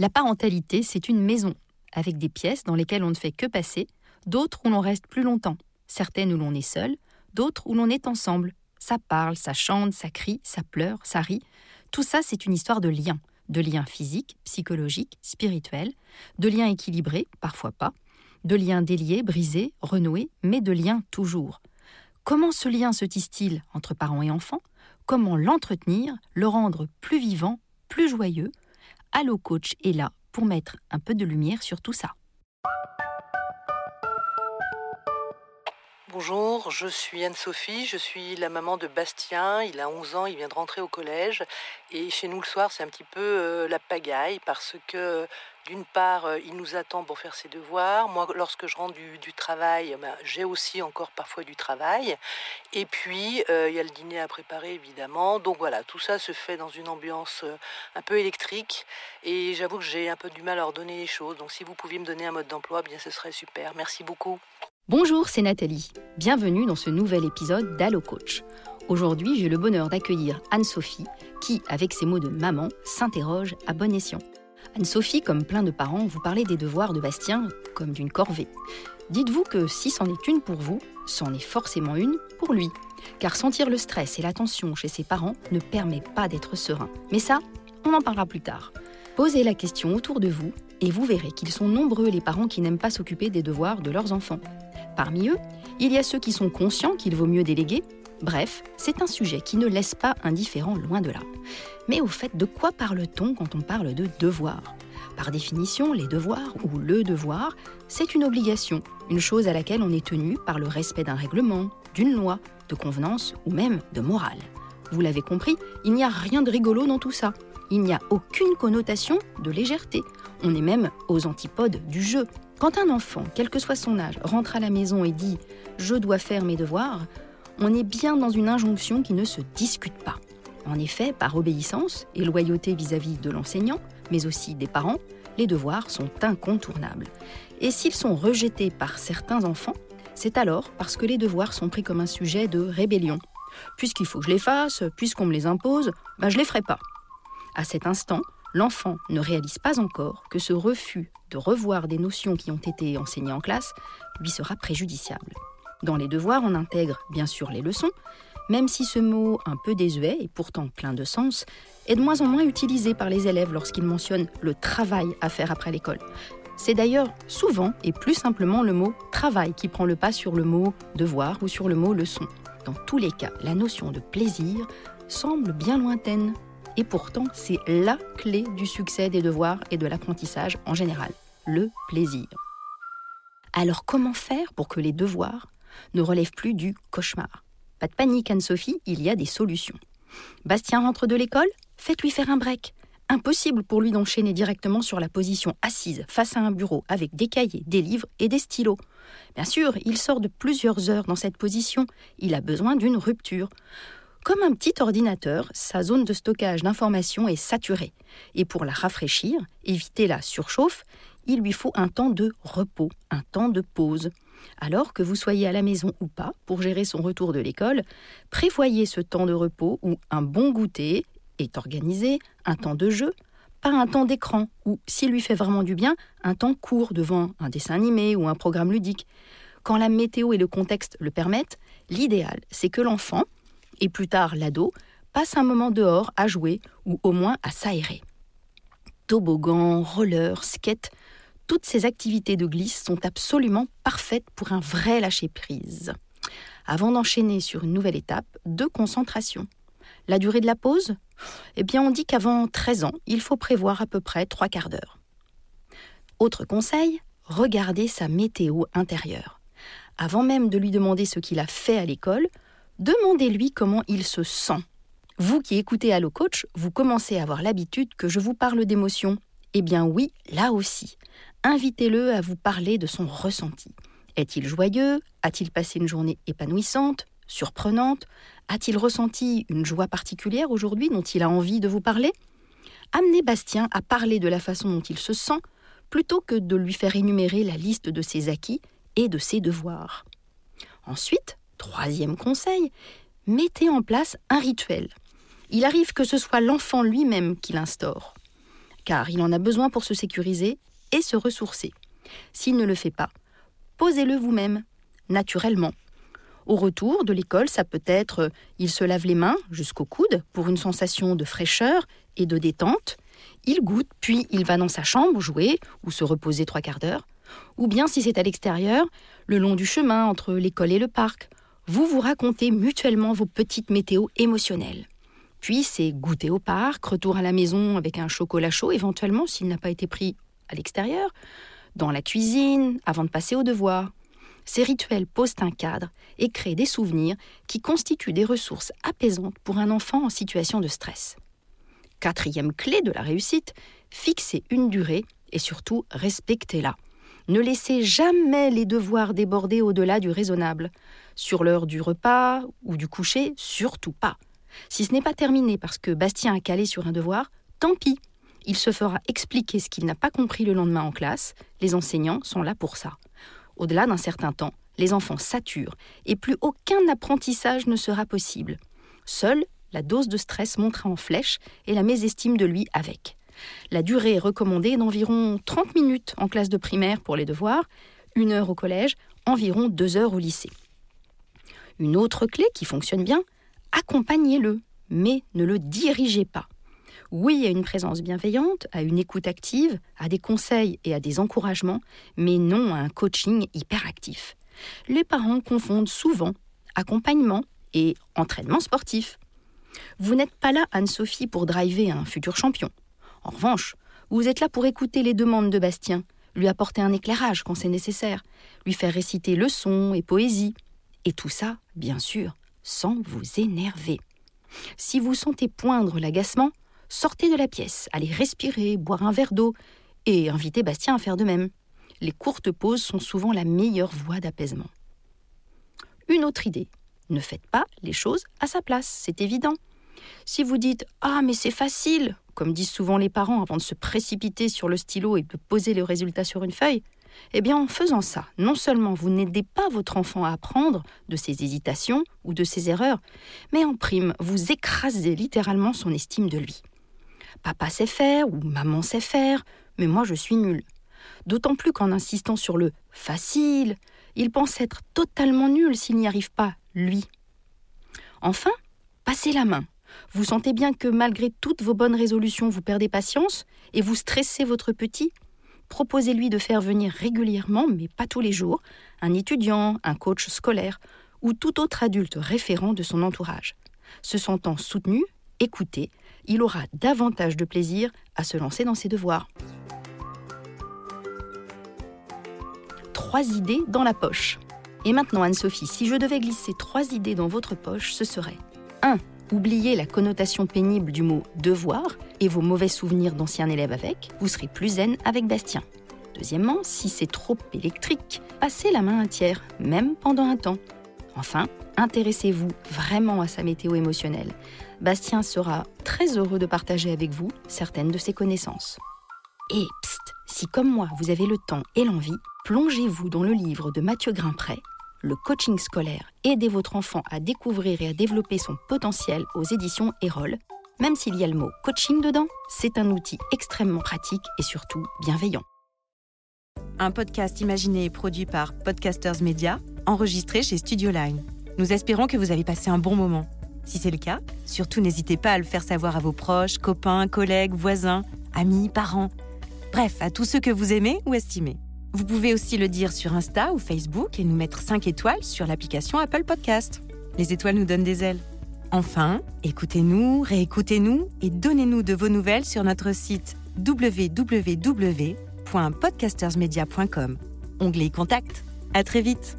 La parentalité, c'est une maison, avec des pièces dans lesquelles on ne fait que passer, d'autres où l'on reste plus longtemps, certaines où l'on est seul, d'autres où l'on est ensemble. Ça parle, ça chante, ça crie, ça pleure, ça rit. Tout ça, c'est une histoire de liens, de liens physiques, psychologiques, spirituels, de liens équilibrés, parfois pas, de liens déliés, brisés, renoués, mais de liens toujours. Comment ce lien se tisse-t-il entre parents et enfants? Comment l'entretenir, le rendre plus vivant, plus joyeux Allo Coach est là pour mettre un peu de lumière sur tout ça. Bonjour, je suis Anne-Sophie, je suis la maman de Bastien, il a 11 ans, il vient de rentrer au collège. Et chez nous le soir c'est un petit peu euh, la pagaille parce que d'une part euh, il nous attend pour faire ses devoirs, moi lorsque je rentre du, travail ben, j'ai aussi encore parfois du travail. Et puis euh, il y a le dîner à préparer évidemment, donc voilà tout ça se fait dans une ambiance un peu électrique. Et j'avoue que j'ai un peu du mal à ordonner les choses. Donc si vous pouviez me donner un mode d'emploi bien ce serait super, merci beaucoup. Bonjour, c'est Nathalie. Bienvenue dans ce nouvel épisode d'Allo Coach. Aujourd'hui, j'ai le bonheur d'accueillir Anne-Sophie, qui, avec ses mots de maman, s'interroge à bon escient. Anne-Sophie, comme plein de parents, vous parlez des devoirs de Bastien comme d'une corvée. Dites-vous que si c'en est une pour vous, c'en est forcément une pour lui. Car sentir le stress et la tension chez ses parents ne permet pas d'être serein. Mais ça, on en parlera plus tard. Posez la question autour de vous et vous verrez qu'ils sont nombreux les parents qui n'aiment pas s'occuper des devoirs de leurs enfants. Parmi eux, il y a ceux qui sont conscients qu'il vaut mieux déléguer. Bref, c'est un sujet qui ne laisse pas indifférent loin de là. Mais au fait, de quoi parle-t-on quand on parle de devoir? Par définition, les devoirs ou le devoir, c'est une obligation, une chose à laquelle on est tenu par le respect d'un règlement, d'une loi, de convenance ou même de morale. Vous l'avez compris, il n'y a rien de rigolo dans tout ça. Il n'y a aucune connotation de légèreté. On est même aux antipodes du jeu. Quand un enfant, quel que soit son âge, rentre à la maison et dit ⁇ Je dois faire mes devoirs ⁇ on est bien dans une injonction qui ne se discute pas. En effet, par obéissance et loyauté vis-à-vis de l'enseignant, mais aussi des parents, les devoirs sont incontournables. Et s'ils sont rejetés par certains enfants, c'est alors parce que les devoirs sont pris comme un sujet de rébellion. Puisqu'il faut que je les fasse, puisqu'on me les impose, ben je les ferai pas. À cet instant, l'enfant ne réalise pas encore que ce refus de revoir des notions qui ont été enseignées en classe lui sera préjudiciable. Dans les devoirs, on intègre bien sûr les leçons, même si ce mot un peu désuet et pourtant plein de sens est de moins en moins utilisé par les élèves lorsqu'ils mentionnent le travail à faire après l'école. C'est d'ailleurs souvent et plus simplement le mot travail qui prend le pas sur le mot devoir ou sur le mot leçon. Dans tous les cas, la notion de plaisir semble bien lointaine et pourtant, c'est la clé du succès des devoirs et de l'apprentissage en général, le plaisir. Alors comment faire pour que les devoirs ne relèvent plus du cauchemar? Pas de panique Anne-Sophie, il y a des solutions. Bastien rentre de l'école? Faites-lui faire un break. Impossible pour lui d'enchaîner directement sur la position assise face à un bureau avec des cahiers, des livres et des stylos. Bien sûr, il sort de plusieurs heures dans cette position. Il a besoin d'une rupture. Comme un petit ordinateur, sa zone de stockage d'informations est saturée. Et pour la rafraîchir, éviter la surchauffe, il lui faut un temps de repos, un temps de pause. Alors que vous soyez à la maison ou pas, pour gérer son retour de l'école, prévoyez ce temps de repos où un bon goûter est organisé, un temps de jeu, pas un temps d'écran, ou, s'il lui fait vraiment du bien, un temps court devant un dessin animé ou un programme ludique. Quand la météo et le contexte le permettent, l'idéal, c'est que l'enfant, et plus tard l'ado, passe un moment dehors à jouer ou au moins à s'aérer. Toboggan, roller, skate, toutes ces activités de glisse sont absolument parfaites pour un vrai lâcher-prise. Avant d'enchaîner sur une nouvelle étape de concentration. La durée de la pause? Eh bien, on dit qu'avant 13 ans, il faut prévoir à peu près trois quarts d'heure. Autre conseil, regardez sa météo intérieure. Avant même de lui demander ce qu'il a fait à l'école, Demandez-lui comment il se sent. Vous qui écoutez Allo Coach, vous commencez à avoir l'habitude que je vous parle d'émotions. Eh bien oui, là aussi. Invitez-le à vous parler de son ressenti. Est-il joyeux? A-t-il passé une journée épanouissante? Surprenante? A-t-il ressenti une joie particulière aujourd'hui dont il a envie de vous parler? Amenez Bastien à parler de la façon dont il se sent plutôt que de lui faire énumérer la liste de ses acquis et de ses devoirs. Ensuite, troisième conseil, mettez en place un rituel. Il arrive que ce soit l'enfant lui-même qui l'instaure, car il en a besoin pour se sécuriser et se ressourcer. S'il ne le fait pas, posez-le vous-même, naturellement. Au retour de l'école, ça peut être euh, il se lave les mains jusqu'au coude pour une sensation de fraîcheur et de détente. Il goûte, puis il va dans sa chambre jouer ou se reposer trois quarts d'heure. Ou bien, si c'est à l'extérieur, le long du chemin entre l'école et le parc, vous vous racontez mutuellement vos petites météos émotionnelles. Puis c'est goûter au parc, retour à la maison avec un chocolat chaud éventuellement s'il n'a pas été pris à l'extérieur, dans la cuisine, avant de passer au devoir. Ces rituels posent un cadre et créent des souvenirs qui constituent des ressources apaisantes pour un enfant en situation de stress. Quatrième clé de la réussite, fixez une durée et surtout respectez-la. Ne laissez jamais les devoirs déborder au-delà du raisonnable. Sur l'heure du repas ou du coucher, surtout pas. Si ce n'est pas terminé parce que Bastien a calé sur un devoir, tant pis. Il se fera expliquer ce qu'il n'a pas compris le lendemain en classe. Les enseignants sont là pour ça. Au-delà d'un certain temps, les enfants saturent et plus aucun apprentissage ne sera possible. Seule la dose de stress montera en flèche et la mésestime de lui avec. La durée recommandée est d'environ 30 minutes en classe de primaire pour les devoirs, une heure au collège, environ deux heures au lycée. Une autre clé qui fonctionne bien, accompagnez-le, mais ne le dirigez pas. Oui à une présence bienveillante, à une écoute active, à des conseils et à des encouragements, mais non à un coaching hyperactif. Les parents confondent souvent accompagnement et entraînement sportif. Vous n'êtes pas là, Anne-Sophie, pour driver un futur champion. En revanche, vous êtes là pour écouter les demandes de Bastien, lui apporter un éclairage quand c'est nécessaire, lui faire réciter leçons et poésie. Et tout ça, bien sûr, sans vous énerver. Si vous sentez poindre l'agacement, sortez de la pièce, allez respirer, boire un verre d'eau et invitez Bastien à faire de même. Les courtes pauses sont souvent la meilleure voie d'apaisement. Une autre idée, ne faites pas les choses à sa place, c'est évident. Si vous dites Ah, mais c'est facile, comme disent souvent les parents avant de se précipiter sur le stylo et de poser le résultat sur une feuille, eh bien en faisant ça, non seulement vous n'aidez pas votre enfant à apprendre de ses hésitations ou de ses erreurs, mais en prime, vous écrasez littéralement son estime de lui. Papa sait faire ou maman sait faire, mais moi je suis nul. D'autant plus qu'en insistant sur le facile, il pense être totalement nul s'il n'y arrive pas, lui. Enfin, passez la main. Vous sentez bien que malgré toutes vos bonnes résolutions, vous perdez patience et vous stressez votre petit? Proposez-lui de faire venir régulièrement, mais pas tous les jours, un étudiant, un coach scolaire ou tout autre adulte référent de son entourage. Se sentant soutenu, écouté, il aura davantage de plaisir à se lancer dans ses devoirs. Trois idées dans la poche. Et maintenant, Anne-Sophie, si je devais glisser trois idées dans votre poche, ce serait 1. Oubliez la connotation pénible du mot devoir et vos mauvais souvenirs d'anciens élèves avec, vous serez plus zen avec Bastien. Deuxièmement, si c'est trop électrique, passez la main à tiers, même pendant un temps. Enfin, intéressez-vous vraiment à sa météo émotionnelle. Bastien sera très heureux de partager avec vous certaines de ses connaissances. Et pst, si comme moi vous avez le temps et l'envie, plongez-vous dans le livre de Mathieu Grimpret, Le coaching scolaire, aidez votre enfant à découvrir et à développer son potentiel aux éditions Erol. Même s'il y a le mot coaching dedans, c'est un outil extrêmement pratique et surtout bienveillant. Un podcast imaginé et produit par Podcasters Media, enregistré chez Studio Line. Nous espérons que vous avez passé un bon moment. Si c'est le cas, surtout n'hésitez pas à le faire savoir à vos proches, copains, collègues, voisins, amis, parents. Bref, à tous ceux que vous aimez ou estimez. Vous pouvez aussi le dire sur Insta ou Facebook et nous mettre 5 étoiles sur l'application Apple Podcast. Les étoiles nous donnent des ailes. Enfin, écoutez-nous, réécoutez-nous et donnez-nous de vos nouvelles sur notre site www.podcastersmedia.com. Onglet Contact. À très vite.